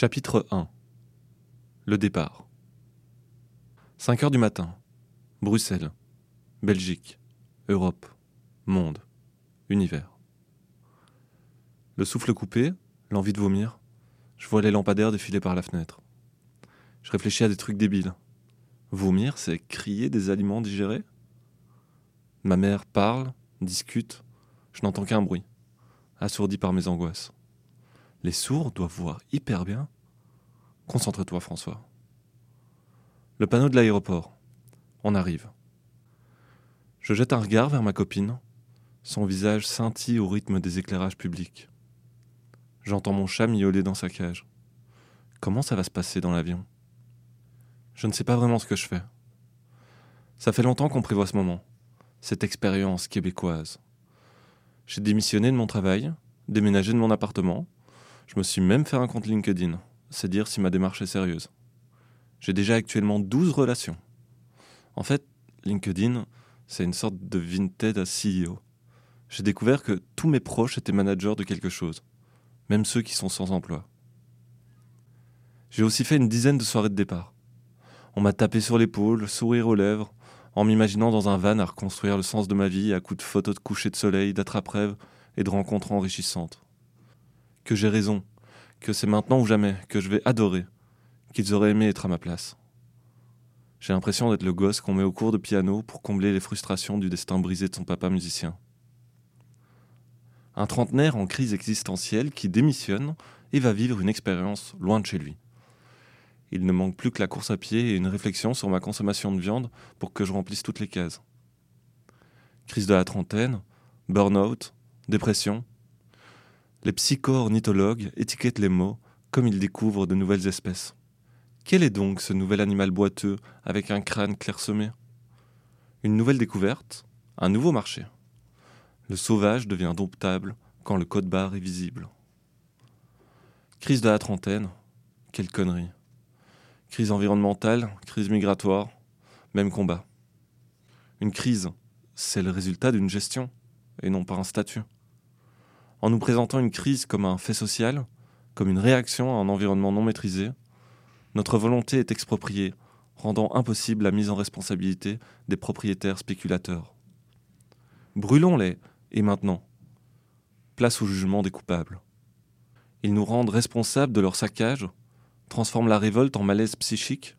Chapitre 1 Le départ 5 heures du matin. Bruxelles. Belgique. Europe. Monde. Univers. Le souffle coupé, l'envie de vomir, je vois les lampadaires défiler par la fenêtre. Je réfléchis à des trucs débiles. Vomir, c'est crier des aliments digérés? Ma mère parle, discute, je n'entends qu'un bruit, assourdi par mes angoisses. Les sourds doivent voir hyper bien. Concentre-toi, François. Le panneau de l'aéroport. On arrive. Je jette un regard vers ma copine. Son visage scintille au rythme des éclairages publics. J'entends mon chat miauler dans sa cage. Comment ça va se passer dans l'avion? Je ne sais pas vraiment ce que je fais. Ça fait longtemps qu'on prévoit ce moment, cette expérience québécoise. J'ai démissionné de mon travail, déménagé de mon appartement, je me suis même fait un compte LinkedIn. C'est dire si ma démarche est sérieuse. J'ai déjà actuellement 12 relations. En fait, LinkedIn, c'est une sorte de Vinted à CEO. J'ai découvert que tous mes proches étaient managers de quelque chose, même ceux qui sont sans emploi. J'ai aussi fait une dizaine de soirées de départ. On m'a tapé sur l'épaule, sourire aux lèvres, en m'imaginant dans un van à reconstruire le sens de ma vie à coups de photos de coucher de soleil, d'attrape-rêve et de rencontres enrichissantes que j'ai raison, que c'est maintenant ou jamais, que je vais adorer, qu'ils auraient aimé être à ma place. J'ai l'impression d'être le gosse qu'on met au cours de piano pour combler les frustrations du destin brisé de son papa musicien. Un trentenaire en crise existentielle qui démissionne et va vivre une expérience loin de chez lui. Il ne manque plus que la course à pied et une réflexion sur ma consommation de viande pour que je remplisse toutes les cases. Crise de la trentaine, burn-out, dépression, les psycho-ornithologues étiquettent les mots comme ils découvrent de nouvelles espèces. Quel est donc ce nouvel animal boiteux avec un crâne clairsemé? Une nouvelle découverte, un nouveau marché. Le sauvage devient domptable quand le code barre est visible. Crise de la trentaine, quelle connerie. Crise environnementale, crise migratoire, même combat. Une crise, c'est le résultat d'une gestion et non pas un statut en nous présentant une crise comme un fait social, comme une réaction à un environnement non maîtrisé, notre volonté est expropriée, rendant impossible la mise en responsabilité des propriétaires spéculateurs. Brûlons-les, et maintenant Place au jugement des coupables. Ils nous rendent responsables de leur saccage, transforment la révolte en malaise psychique.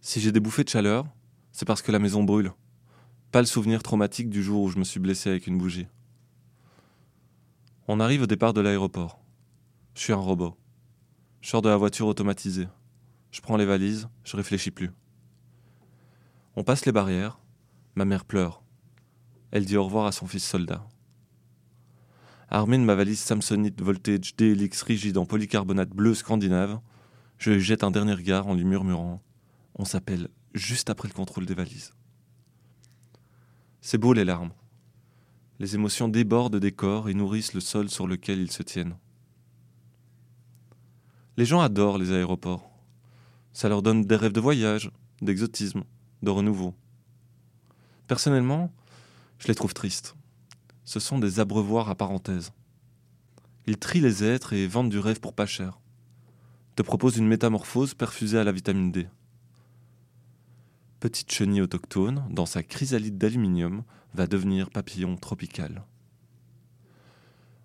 Si j'ai des bouffées de chaleur, c'est parce que la maison brûle, pas le souvenir traumatique du jour où je me suis blessé avec une bougie. On arrive au départ de l'aéroport. Je suis un robot. Je sors de la voiture automatisée. Je prends les valises, je réfléchis plus. On passe les barrières. Ma mère pleure. Elle dit au revoir à son fils soldat. Armé de ma valise Samsonite Voltage DLX rigide en polycarbonate bleu scandinave, je lui jette un dernier regard en lui murmurant On s'appelle juste après le contrôle des valises. C'est beau les larmes. Les émotions débordent des corps et nourrissent le sol sur lequel ils se tiennent. Les gens adorent les aéroports. Ça leur donne des rêves de voyage, d'exotisme, de renouveau. Personnellement, je les trouve tristes. Ce sont des abreuvoirs à parenthèse. Ils trient les êtres et vendent du rêve pour pas cher. Te proposent une métamorphose perfusée à la vitamine D. Petite chenille autochtone, dans sa chrysalide d'aluminium, va devenir papillon tropical.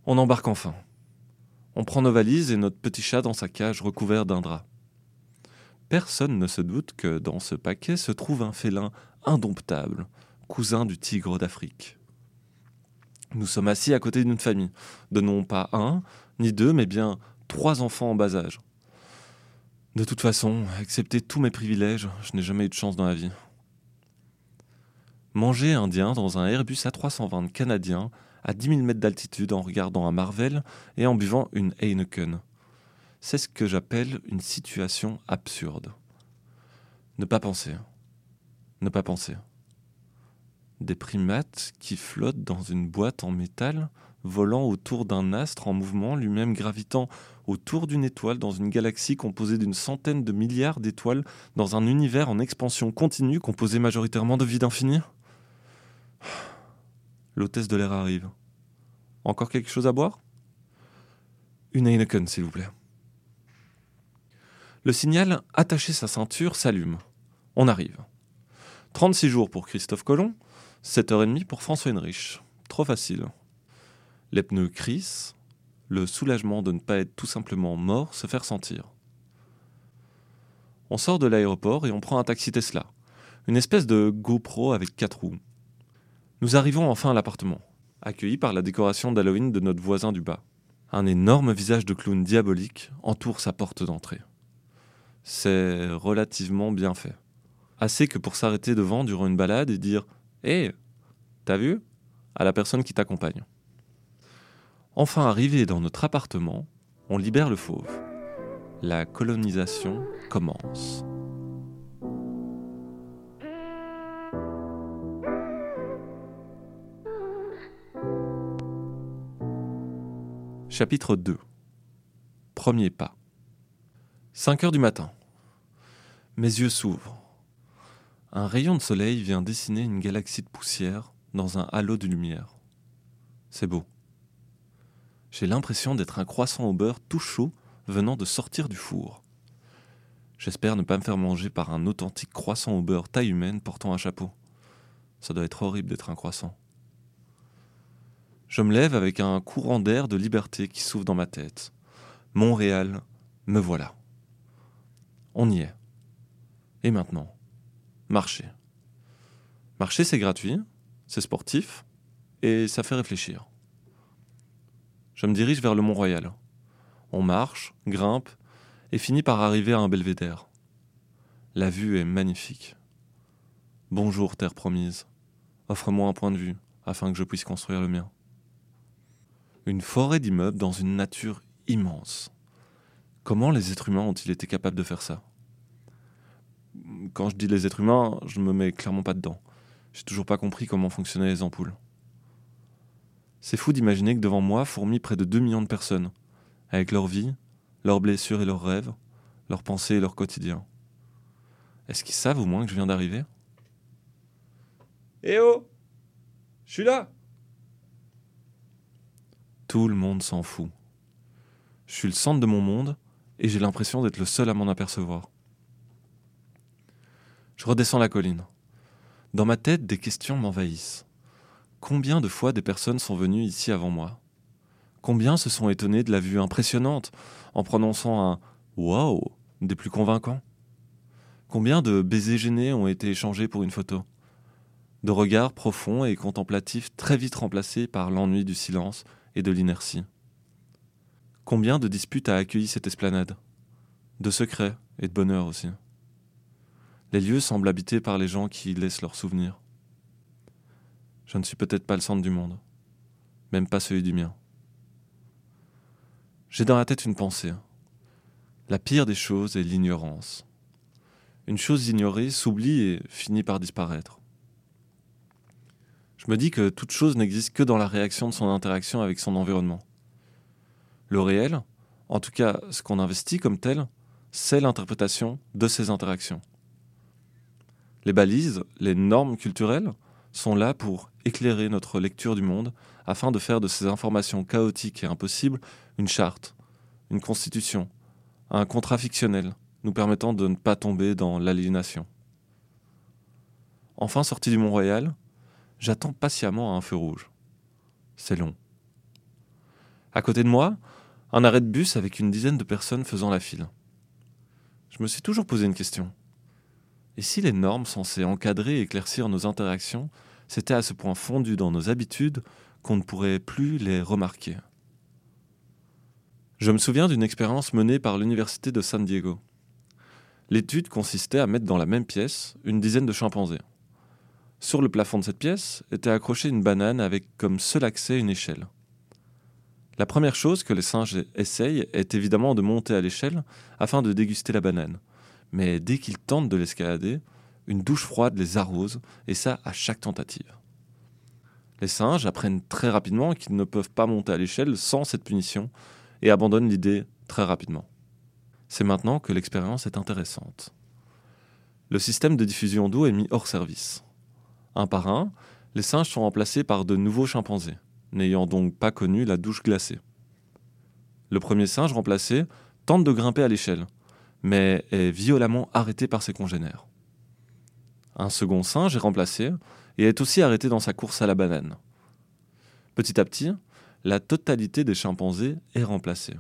On embarque enfin. On prend nos valises et notre petit chat dans sa cage recouvert d'un drap. Personne ne se doute que dans ce paquet se trouve un félin indomptable, cousin du tigre d'Afrique. Nous sommes assis à côté d'une famille, de non pas un, ni deux, mais bien trois enfants en bas âge. De toute façon, excepté tous mes privilèges, je n'ai jamais eu de chance dans la vie. Manger indien dans un Airbus A320 canadien à 10 000 mètres d'altitude en regardant un Marvel et en buvant une Heineken. C'est ce que j'appelle une situation absurde. Ne pas penser. Ne pas penser. Des primates qui flottent dans une boîte en métal, volant autour d'un astre en mouvement, lui-même gravitant autour d'une étoile dans une galaxie composée d'une centaine de milliards d'étoiles, dans un univers en expansion continue composé majoritairement de vide infini L'hôtesse de l'air arrive. Encore quelque chose à boire? Une Heineken, s'il vous plaît. Le signal attaché sa ceinture s'allume. On arrive. 36 jours pour Christophe Colomb, 7h30 pour François Henrich. Trop facile. Les pneus crissent, le soulagement de ne pas être tout simplement mort se fait sentir. On sort de l'aéroport et on prend un taxi Tesla, une espèce de GoPro avec quatre roues. Nous arrivons enfin à l'appartement, accueillis par la décoration d'Halloween de notre voisin du bas. Un énorme visage de clown diabolique entoure sa porte d'entrée. C'est relativement bien fait. Assez que pour s'arrêter devant durant une balade et dire Hé, t'as vu? À la personne qui t'accompagne. Enfin arrivé dans notre appartement, on libère le fauve. La colonisation commence. Chapitre 2 Premier pas 5 heures du matin. Mes yeux s'ouvrent. Un rayon de soleil vient dessiner une galaxie de poussière dans un halo de lumière. C'est beau. J'ai l'impression d'être un croissant au beurre tout chaud venant de sortir du four. J'espère ne pas me faire manger par un authentique croissant au beurre taille humaine portant un chapeau. Ça doit être horrible d'être un croissant. Je me lève avec un courant d'air de liberté qui s'ouvre dans ma tête. Montréal, me voilà. On y est. Et maintenant Marcher. Marcher, c'est gratuit, c'est sportif, et ça fait réfléchir. Je me dirige vers le Mont-Royal. On marche, grimpe, et finit par arriver à un belvédère. La vue est magnifique. Bonjour, terre promise. Offre-moi un point de vue, afin que je puisse construire le mien. Une forêt d'immeubles dans une nature immense. Comment les êtres humains ont-ils été capables de faire ça? Quand je dis les êtres humains, je me mets clairement pas dedans. J'ai toujours pas compris comment fonctionnaient les ampoules. C'est fou d'imaginer que devant moi fourmillent près de 2 millions de personnes, avec leur vie, leurs blessures et leurs rêves, leurs pensées et leur quotidien. Est-ce qu'ils savent au moins que je viens d'arriver? Eh oh Je suis là Tout le monde s'en fout. Je suis le centre de mon monde et j'ai l'impression d'être le seul à m'en apercevoir. Je redescends la colline. Dans ma tête, des questions m'envahissent. Combien de fois des personnes sont venues ici avant moi? Combien se sont étonnés de la vue impressionnante en prononçant un Waouh des plus convaincants? Combien de baisers gênés ont été échangés pour une photo? De regards profonds et contemplatifs très vite remplacés par l'ennui du silence et de l'inertie. Combien de disputes a accueilli cette esplanade? De secrets et de bonheur aussi. Les lieux semblent habités par les gens qui y laissent leurs souvenirs. Je ne suis peut-être pas le centre du monde, même pas celui du mien. J'ai dans la tête une pensée. La pire des choses est l'ignorance. Une chose ignorée s'oublie et finit par disparaître. Je me dis que toute chose n'existe que dans la réaction de son interaction avec son environnement. Le réel, en tout cas ce qu'on investit comme tel, c'est l'interprétation de ces interactions. Les balises, les normes culturelles, sont là pour éclairer notre lecture du monde afin de faire de ces informations chaotiques et impossibles une charte, une constitution, un contrat fictionnel nous permettant de ne pas tomber dans l'aliénation. Enfin sorti du Mont-Royal, j'attends patiemment à un feu rouge. C'est long. À côté de moi, un arrêt de bus avec une dizaine de personnes faisant la file. Je me suis toujours posé une question. Et si les normes censées encadrer et éclaircir nos interactions s'étaient à ce point fondues dans nos habitudes qu'on ne pourrait plus les remarquer Je me souviens d'une expérience menée par l'Université de San Diego. L'étude consistait à mettre dans la même pièce une dizaine de chimpanzés. Sur le plafond de cette pièce était accrochée une banane avec comme seul accès une échelle. La première chose que les singes essayent est évidemment de monter à l'échelle afin de déguster la banane. Mais dès qu'ils tentent de l'escalader, une douche froide les arrose, et ça à chaque tentative. Les singes apprennent très rapidement qu'ils ne peuvent pas monter à l'échelle sans cette punition, et abandonnent l'idée très rapidement. C'est maintenant que l'expérience est intéressante. Le système de diffusion d'eau est mis hors service. Un par un, les singes sont remplacés par de nouveaux chimpanzés n'ayant donc pas connu la douche glacée. Le premier singe remplacé tente de grimper à l'échelle, mais est violemment arrêté par ses congénères. Un second singe est remplacé et est aussi arrêté dans sa course à la banane. Petit à petit, la totalité des chimpanzés est remplacée.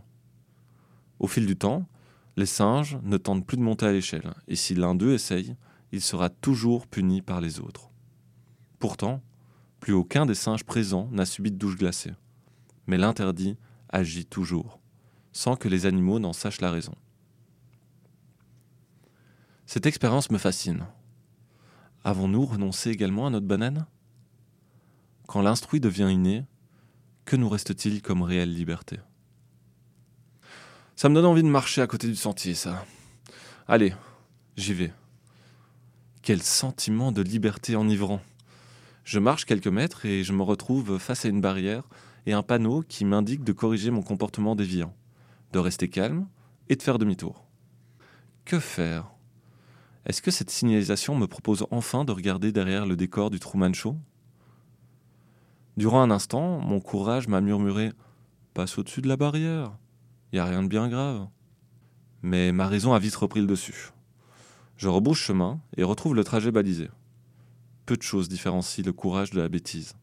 Au fil du temps, les singes ne tentent plus de monter à l'échelle, et si l'un d'eux essaye, il sera toujours puni par les autres. Pourtant, plus aucun des singes présents n'a subi de douche glacée. Mais l'interdit agit toujours, sans que les animaux n'en sachent la raison. Cette expérience me fascine. Avons-nous renoncé également à notre banane? Quand l'instruit devient inné, que nous reste-t-il comme réelle liberté? Ça me donne envie de marcher à côté du sentier, ça. Allez, j'y vais. Quel sentiment de liberté enivrant. Je marche quelques mètres et je me retrouve face à une barrière et un panneau qui m'indique de corriger mon comportement déviant, de rester calme et de faire demi-tour. Que faire? Est-ce que cette signalisation me propose enfin de regarder derrière le décor du Truman Show? Durant un instant, mon courage m'a murmuré Passe au-dessus de la barrière, y a rien de bien grave. Mais ma raison a vite repris le dessus. Je rebouche chemin et retrouve le trajet balisé. Peu de choses différencient le courage de la bêtise.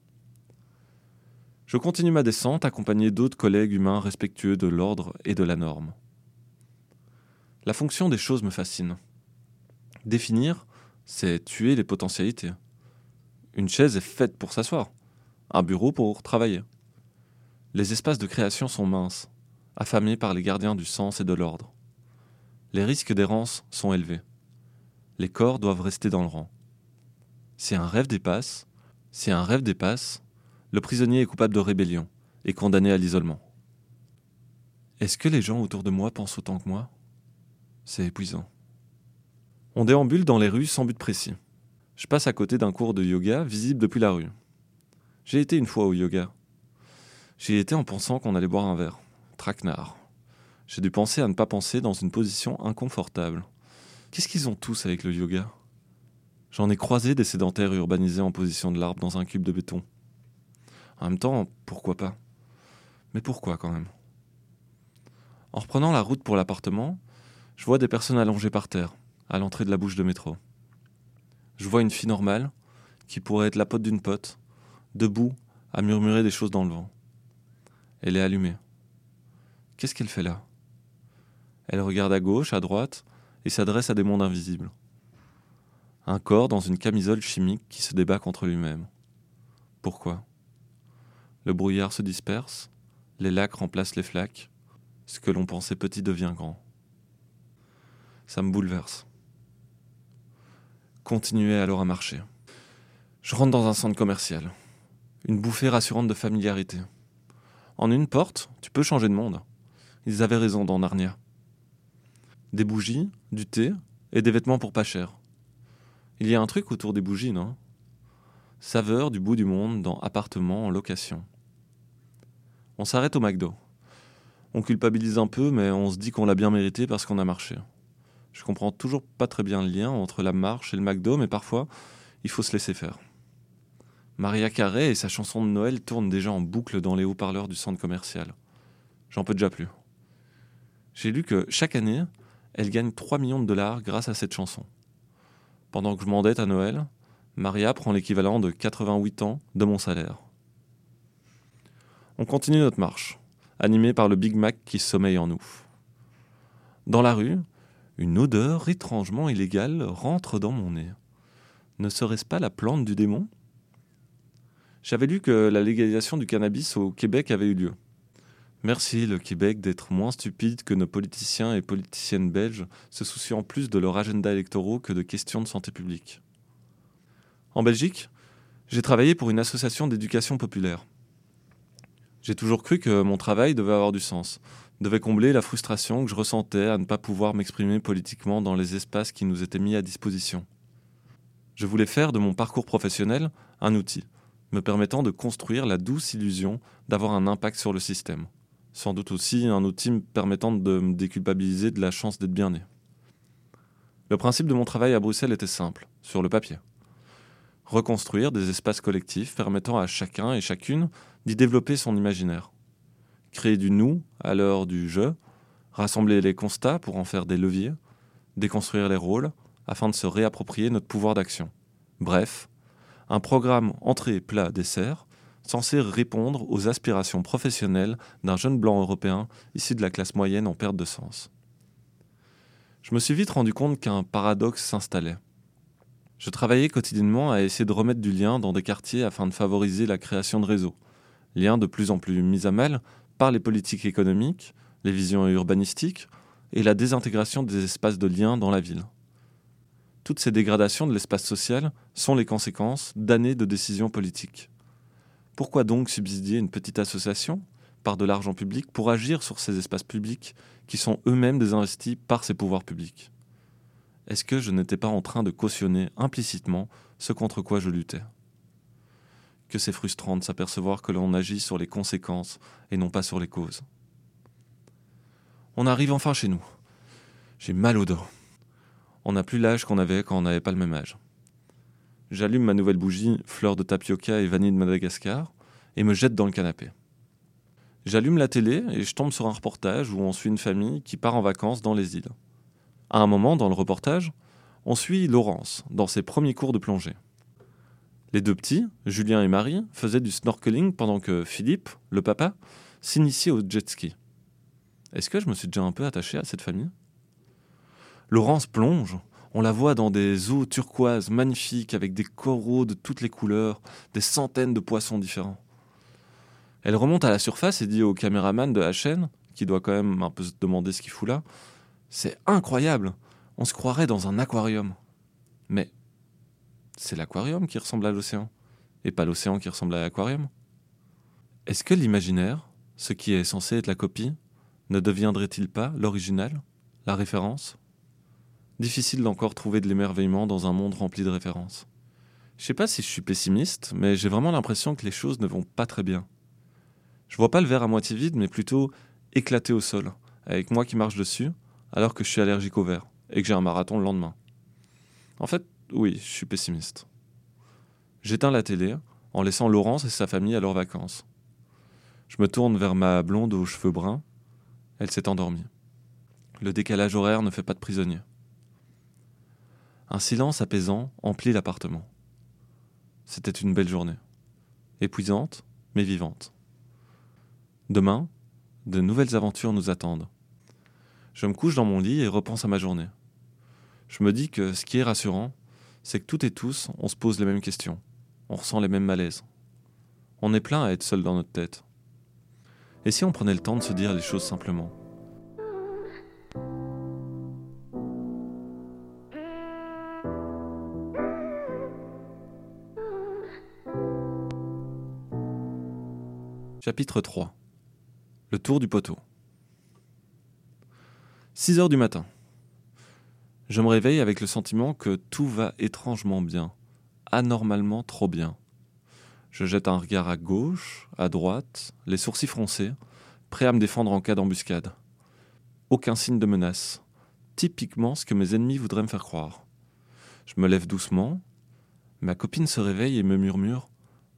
Je continue ma descente accompagné d'autres collègues humains respectueux de l'ordre et de la norme. La fonction des choses me fascine. Définir, c'est tuer les potentialités. Une chaise est faite pour s'asseoir un bureau pour travailler. Les espaces de création sont minces, affamés par les gardiens du sens et de l'ordre. Les risques d'errance sont élevés. Les corps doivent rester dans le rang. Si un rêve dépasse, si un rêve dépasse, le prisonnier est coupable de rébellion et condamné à l'isolement. Est-ce que les gens autour de moi pensent autant que moi? C'est épuisant. On déambule dans les rues sans but précis. Je passe à côté d'un cours de yoga visible depuis la rue. J'ai été une fois au yoga. J'y été en pensant qu'on allait boire un verre. Traquenard. J'ai dû penser à ne pas penser dans une position inconfortable. Qu'est-ce qu'ils ont tous avec le yoga? J'en ai croisé des sédentaires urbanisés en position de l'arbre dans un cube de béton. En même temps, pourquoi pas? Mais pourquoi quand même? En reprenant la route pour l'appartement, je vois des personnes allongées par terre, à l'entrée de la bouche de métro. Je vois une fille normale, qui pourrait être la pote d'une pote, debout, à murmurer des choses dans le vent. Elle est allumée. Qu'est-ce qu'elle fait là? Elle regarde à gauche, à droite, et s'adresse à des mondes invisibles. Un corps dans une camisole chimique qui se débat contre lui-même. Pourquoi? Le brouillard se disperse, les lacs remplacent les flaques, ce que l'on pensait petit devient grand. Ça me bouleverse. Continuez alors à marcher. Je rentre dans un centre commercial une bouffée rassurante de familiarité. En une porte, tu peux changer de monde. Ils avaient raison dans Narnia. Des bougies, du thé et des vêtements pour pas cher. Il y a un truc autour des bougies, non? Saveur du bout du monde dans appartement en location. On s'arrête au McDo. On culpabilise un peu, mais on se dit qu'on l'a bien mérité parce qu'on a marché. Je comprends toujours pas très bien le lien entre la marche et le McDo, mais parfois, il faut se laisser faire. Maria Carré et sa chanson de Noël tournent déjà en boucle dans les haut-parleurs du centre commercial. J'en peux déjà plus. J'ai lu que chaque année, elle gagne 3 millions de dollars grâce à cette chanson. Pendant que je m'endette à Noël, Maria prend l'équivalent de 88 ans de mon salaire. On continue notre marche, animé par le Big Mac qui sommeille en nous. Dans la rue, une odeur étrangement illégale rentre dans mon nez. Ne serait-ce pas la plante du démon? J'avais lu que la légalisation du cannabis au Québec avait eu lieu. Merci le Québec d'être moins stupide que nos politiciens et politiciennes belges, se souciant plus de leur agenda électoraux que de questions de santé publique. En Belgique, j'ai travaillé pour une association d'éducation populaire. J'ai toujours cru que mon travail devait avoir du sens, devait combler la frustration que je ressentais à ne pas pouvoir m'exprimer politiquement dans les espaces qui nous étaient mis à disposition. Je voulais faire de mon parcours professionnel un outil, me permettant de construire la douce illusion d'avoir un impact sur le système. Sans doute aussi un outil me permettant de me déculpabiliser de la chance d'être bien né. Le principe de mon travail à Bruxelles était simple, sur le papier. Reconstruire des espaces collectifs permettant à chacun et chacune d'y développer son imaginaire. Créer du nous à l'heure du je, rassembler les constats pour en faire des leviers, déconstruire les rôles, afin de se réapproprier notre pouvoir d'action. Bref, un programme entrée, plat, dessert, censé répondre aux aspirations professionnelles d'un jeune blanc européen issu de la classe moyenne en perte de sens. Je me suis vite rendu compte qu'un paradoxe s'installait. Je travaillais quotidiennement à essayer de remettre du lien dans des quartiers afin de favoriser la création de réseaux, liens de plus en plus mis à mal par les politiques économiques, les visions urbanistiques et la désintégration des espaces de lien dans la ville. Toutes ces dégradations de l'espace social sont les conséquences d'années de décisions politiques. Pourquoi donc subsidier une petite association par de l'argent public pour agir sur ces espaces publics qui sont eux-mêmes désinvestis par ces pouvoirs publics? Est-ce que je n'étais pas en train de cautionner implicitement ce contre quoi je luttais? Que c'est frustrant de s'apercevoir que l'on agit sur les conséquences et non pas sur les causes. On arrive enfin chez nous. J'ai mal au dos. On n'a plus l'âge qu'on avait quand on n'avait pas le même âge. J'allume ma nouvelle bougie, fleur de tapioca et vanille de Madagascar, et me jette dans le canapé. J'allume la télé et je tombe sur un reportage où on suit une famille qui part en vacances dans les îles. À un moment, dans le reportage, on suit Laurence dans ses premiers cours de plongée. Les deux petits, Julien et Marie, faisaient du snorkeling pendant que Philippe, le papa, s'initiait au jet ski. Est-ce que je me suis déjà un peu attaché à cette famille? Laurence plonge on la voit dans des eaux turquoises magnifiques avec des coraux de toutes les couleurs, des centaines de poissons différents. Elle remonte à la surface et dit au caméraman de la chaîne, qui doit quand même un peu se demander ce qu'il fout là, C'est incroyable, on se croirait dans un aquarium. Mais c'est l'aquarium qui ressemble à l'océan, et pas l'océan qui ressemble à l'aquarium. Est-ce que l'imaginaire, ce qui est censé être la copie, ne deviendrait-il pas l'original, la référence? Difficile d'encore trouver de l'émerveillement dans un monde rempli de références. Je sais pas si je suis pessimiste, mais j'ai vraiment l'impression que les choses ne vont pas très bien. Je vois pas le verre à moitié vide, mais plutôt éclaté au sol, avec moi qui marche dessus, alors que je suis allergique au verre, et que j'ai un marathon le lendemain. En fait, oui, je suis pessimiste. J'éteins la télé, en laissant Laurence et sa famille à leurs vacances. Je me tourne vers ma blonde aux cheveux bruns. Elle s'est endormie. Le décalage horaire ne fait pas de prisonnier. Un silence apaisant emplit l'appartement. C'était une belle journée. Épuisante, mais vivante. Demain, de nouvelles aventures nous attendent. Je me couche dans mon lit et repense à ma journée. Je me dis que ce qui est rassurant, c'est que toutes et tous, on se pose les mêmes questions. On ressent les mêmes malaises. On est plein à être seul dans notre tête. Et si on prenait le temps de se dire les choses simplement? Chapitre 3 Le tour du poteau 6 heures du matin. Je me réveille avec le sentiment que tout va étrangement bien, anormalement trop bien. Je jette un regard à gauche, à droite, les sourcils froncés, prêt à me défendre en cas d'embuscade. Aucun signe de menace, typiquement ce que mes ennemis voudraient me faire croire. Je me lève doucement, ma copine se réveille et me murmure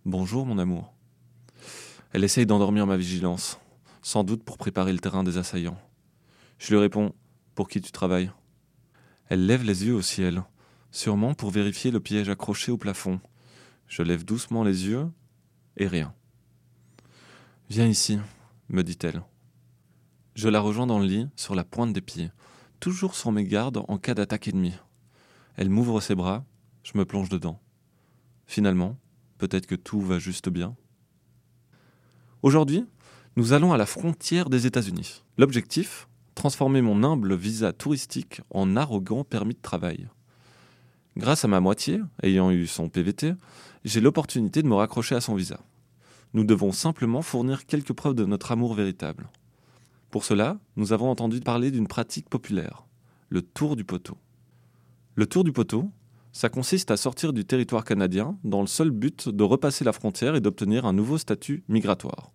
Bonjour mon amour. Elle essaye d'endormir ma vigilance, sans doute pour préparer le terrain des assaillants. Je lui réponds Pour qui tu travailles? Elle lève les yeux au ciel, sûrement pour vérifier le piège accroché au plafond. Je lève doucement les yeux, et rien. Viens ici, me dit-elle. Je la rejoins dans le lit, sur la pointe des pieds, toujours sur mes gardes en cas d'attaque ennemie. Elle m'ouvre ses bras, je me plonge dedans. Finalement, peut-être que tout va juste bien. Aujourd'hui, nous allons à la frontière des États-Unis. L'objectif Transformer mon humble visa touristique en arrogant permis de travail. Grâce à ma moitié, ayant eu son PVT, j'ai l'opportunité de me raccrocher à son visa. Nous devons simplement fournir quelques preuves de notre amour véritable. Pour cela, nous avons entendu parler d'une pratique populaire, le tour du poteau. Le tour du poteau, ça consiste à sortir du territoire canadien dans le seul but de repasser la frontière et d'obtenir un nouveau statut migratoire.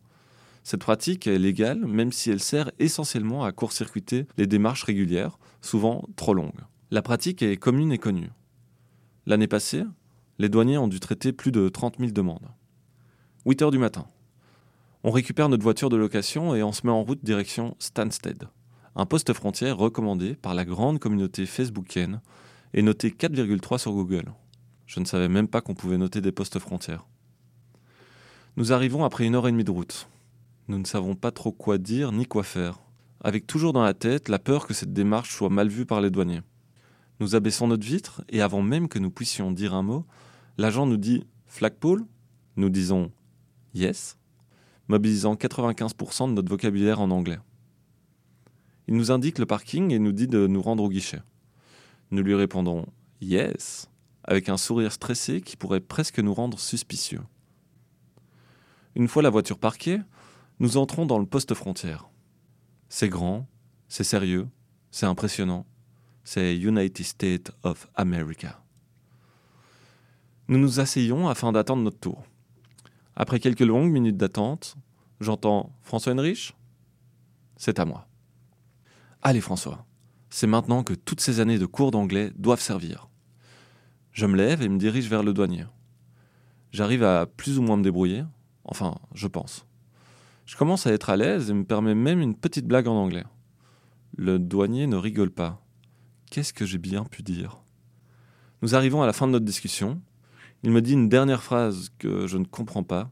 Cette pratique est légale même si elle sert essentiellement à court-circuiter les démarches régulières, souvent trop longues. La pratique est commune et connue. L'année passée, les douaniers ont dû traiter plus de 30 000 demandes. 8 heures du matin. On récupère notre voiture de location et on se met en route direction Stansted, un poste frontière recommandé par la grande communauté facebookienne et noté 4,3 sur Google. Je ne savais même pas qu'on pouvait noter des postes frontières. Nous arrivons après une heure et demie de route. Nous ne savons pas trop quoi dire ni quoi faire, avec toujours dans la tête la peur que cette démarche soit mal vue par les douaniers. Nous abaissons notre vitre et avant même que nous puissions dire un mot, l'agent nous dit Flagpole? Nous disons Yes, mobilisant 95% de notre vocabulaire en anglais. Il nous indique le parking et nous dit de nous rendre au guichet. Nous lui répondons Yes, avec un sourire stressé qui pourrait presque nous rendre suspicieux. Une fois la voiture parquée, nous entrons dans le poste frontière. C'est grand, c'est sérieux, c'est impressionnant. C'est United States of America. Nous nous asseyons afin d'attendre notre tour. Après quelques longues minutes d'attente, j'entends François Henrich C'est à moi. Allez François, c'est maintenant que toutes ces années de cours d'anglais doivent servir. Je me lève et me dirige vers le douanier. J'arrive à plus ou moins me débrouiller, enfin, je pense. Je commence à être à l'aise et me permets même une petite blague en anglais. Le douanier ne rigole pas. Qu'est-ce que j'ai bien pu dire? Nous arrivons à la fin de notre discussion. Il me dit une dernière phrase que je ne comprends pas.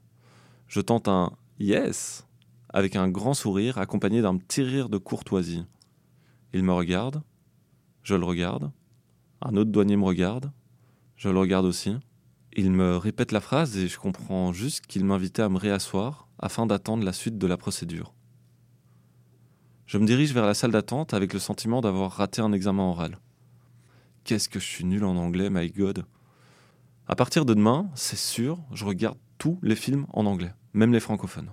Je tente un Yes avec un grand sourire accompagné d'un petit rire de courtoisie. Il me regarde, je le regarde, un autre douanier me regarde, je le regarde aussi. Il me répète la phrase et je comprends juste qu'il m'invitait à me réasseoir afin d'attendre la suite de la procédure. Je me dirige vers la salle d'attente avec le sentiment d'avoir raté un examen oral. Qu'est-ce que je suis nul en anglais, my god. À partir de demain, c'est sûr, je regarde tous les films en anglais, même les francophones.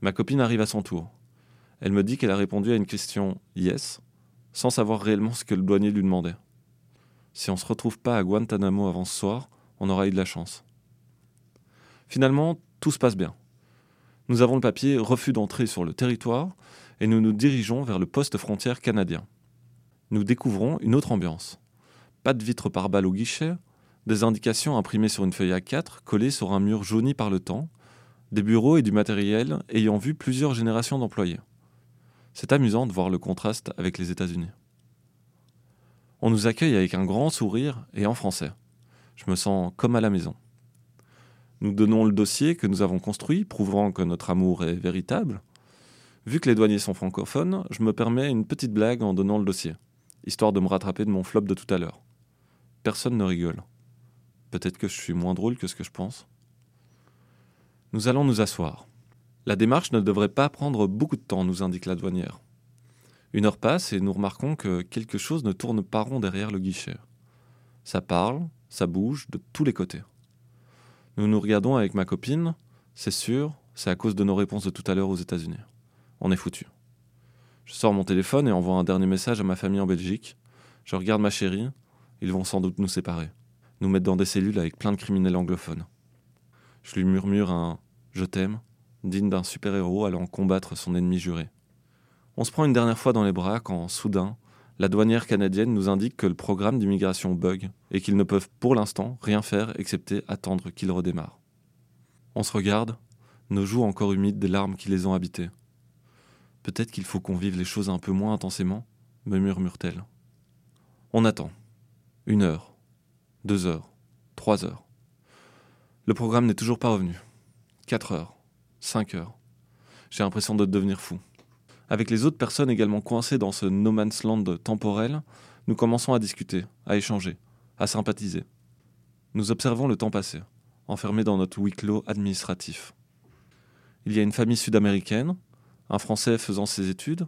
Ma copine arrive à son tour. Elle me dit qu'elle a répondu à une question yes, sans savoir réellement ce que le douanier lui demandait. Si on ne se retrouve pas à Guantanamo avant ce soir, on aura eu de la chance. Finalement, tout se passe bien. Nous avons le papier refus d'entrée sur le territoire et nous nous dirigeons vers le poste frontière canadien. Nous découvrons une autre ambiance. Pas de vitres par balle au guichet, des indications imprimées sur une feuille A4 collées sur un mur jauni par le temps, des bureaux et du matériel ayant vu plusieurs générations d'employés. C'est amusant de voir le contraste avec les États-Unis. On nous accueille avec un grand sourire et en français. Je me sens comme à la maison. Nous donnons le dossier que nous avons construit, prouvant que notre amour est véritable. Vu que les douaniers sont francophones, je me permets une petite blague en donnant le dossier, histoire de me rattraper de mon flop de tout à l'heure. Personne ne rigole. Peut-être que je suis moins drôle que ce que je pense. Nous allons nous asseoir. La démarche ne devrait pas prendre beaucoup de temps, nous indique la douanière. Une heure passe et nous remarquons que quelque chose ne tourne pas rond derrière le guichet. Ça parle, ça bouge de tous les côtés. Nous nous regardons avec ma copine, c'est sûr, c'est à cause de nos réponses de tout à l'heure aux États-Unis. On est foutu. Je sors mon téléphone et envoie un dernier message à ma famille en Belgique. Je regarde ma chérie, ils vont sans doute nous séparer, nous mettre dans des cellules avec plein de criminels anglophones. Je lui murmure un Je t'aime digne d'un super-héros allant combattre son ennemi juré. On se prend une dernière fois dans les bras quand, soudain, la douanière canadienne nous indique que le programme d'immigration bug et qu'ils ne peuvent pour l'instant rien faire excepté attendre qu'il redémarre. On se regarde, nos joues encore humides des larmes qui les ont habitées. Peut-être qu'il faut qu'on vive les choses un peu moins intensément, me murmure-t-elle. On attend. Une heure, deux heures, trois heures. Le programme n'est toujours pas revenu. Quatre heures, 5 heures. J'ai l'impression de devenir fou. Avec les autres personnes également coincées dans ce no man's land temporel, nous commençons à discuter, à échanger, à sympathiser. Nous observons le temps passer, enfermés dans notre huis clos administratif. Il y a une famille sud-américaine, un Français faisant ses études,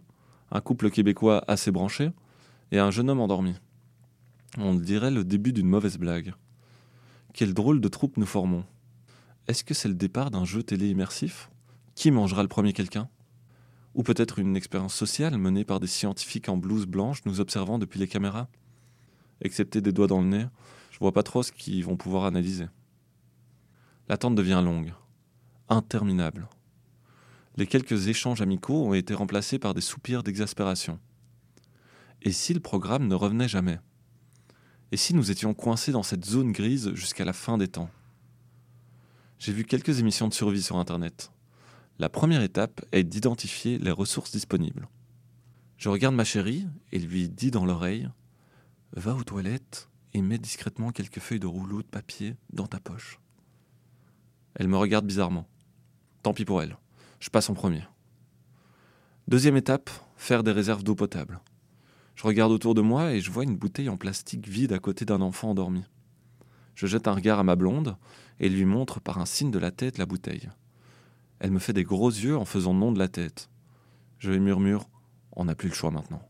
un couple québécois assez branché, et un jeune homme endormi. On dirait le début d'une mauvaise blague. Quelle drôle de troupe nous formons. Est-ce que c'est le départ d'un jeu télé immersif? Qui mangera le premier quelqu'un? Ou peut-être une expérience sociale menée par des scientifiques en blouse blanche nous observant depuis les caméras? Excepté des doigts dans le nez, je vois pas trop ce qu'ils vont pouvoir analyser. L'attente devient longue, interminable. Les quelques échanges amicaux ont été remplacés par des soupirs d'exaspération. Et si le programme ne revenait jamais? Et si nous étions coincés dans cette zone grise jusqu'à la fin des temps? J'ai vu quelques émissions de survie sur Internet. La première étape est d'identifier les ressources disponibles. Je regarde ma chérie et lui dis dans l'oreille Va aux toilettes et mets discrètement quelques feuilles de rouleau de papier dans ta poche. Elle me regarde bizarrement. Tant pis pour elle. Je passe en premier. Deuxième étape, faire des réserves d'eau potable. Je regarde autour de moi et je vois une bouteille en plastique vide à côté d'un enfant endormi. Je jette un regard à ma blonde et lui montre par un signe de la tête la bouteille. Elle me fait des gros yeux en faisant non de la tête. Je lui murmure On n'a plus le choix maintenant.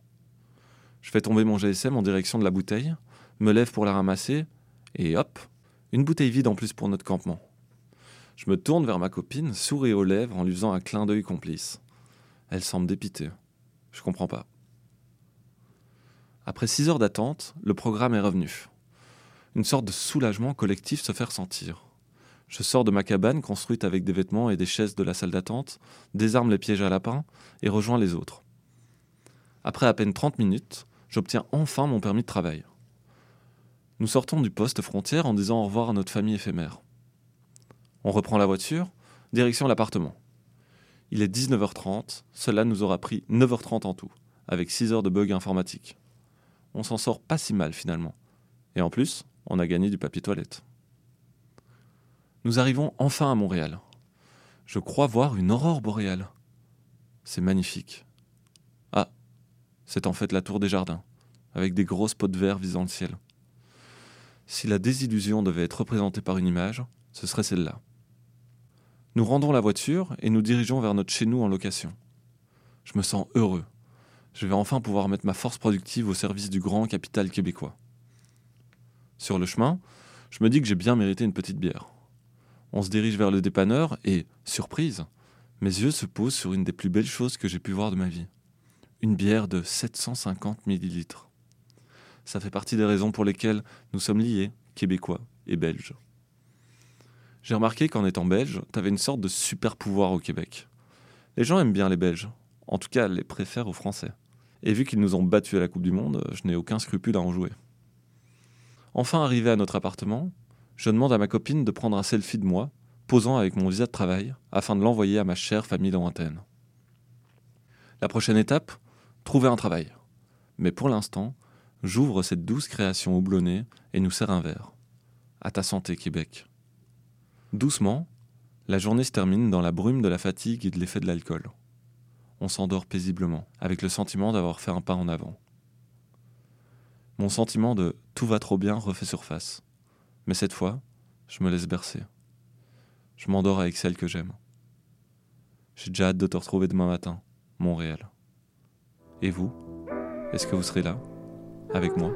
Je fais tomber mon GSM en direction de la bouteille, me lève pour la ramasser, et hop, une bouteille vide en plus pour notre campement. Je me tourne vers ma copine, souris aux lèvres en lui faisant un clin d'œil complice. Elle semble dépitée. Je comprends pas. Après six heures d'attente, le programme est revenu. Une sorte de soulagement collectif se fait ressentir. Je sors de ma cabane construite avec des vêtements et des chaises de la salle d'attente, désarme les pièges à lapin et rejoins les autres. Après à peine 30 minutes, j'obtiens enfin mon permis de travail. Nous sortons du poste frontière en disant au revoir à notre famille éphémère. On reprend la voiture, direction l'appartement. Il est 19h30, cela nous aura pris 9h30 en tout, avec 6 heures de bugs informatiques. On s'en sort pas si mal finalement. Et en plus, on a gagné du papier toilette. Nous arrivons enfin à Montréal. Je crois voir une aurore boréale. C'est magnifique. Ah, c'est en fait la tour des jardins, avec des grosses pots de verre visant le ciel. Si la désillusion devait être représentée par une image, ce serait celle-là. Nous rendons la voiture et nous dirigeons vers notre chez nous en location. Je me sens heureux. Je vais enfin pouvoir mettre ma force productive au service du grand capital québécois. Sur le chemin, je me dis que j'ai bien mérité une petite bière. On se dirige vers le dépanneur et, surprise, mes yeux se posent sur une des plus belles choses que j'ai pu voir de ma vie. Une bière de 750 millilitres. Ça fait partie des raisons pour lesquelles nous sommes liés, québécois et belges. J'ai remarqué qu'en étant belge, t'avais une sorte de super pouvoir au Québec. Les gens aiment bien les Belges, en tout cas les préfèrent aux Français. Et vu qu'ils nous ont battus à la Coupe du Monde, je n'ai aucun scrupule à en jouer. Enfin arrivé à notre appartement, je demande à ma copine de prendre un selfie de moi, posant avec mon visa de travail, afin de l'envoyer à ma chère famille lointaine. La prochaine étape, trouver un travail. Mais pour l'instant, j'ouvre cette douce création houblonnée et nous sers un verre. À ta santé, Québec. Doucement, la journée se termine dans la brume de la fatigue et de l'effet de l'alcool. On s'endort paisiblement, avec le sentiment d'avoir fait un pas en avant. Mon sentiment de tout va trop bien refait surface. Mais cette fois, je me laisse bercer. Je m'endors avec celle que j'aime. J'ai déjà hâte de te retrouver demain matin, Montréal. Et vous, est-ce que vous serez là, avec moi?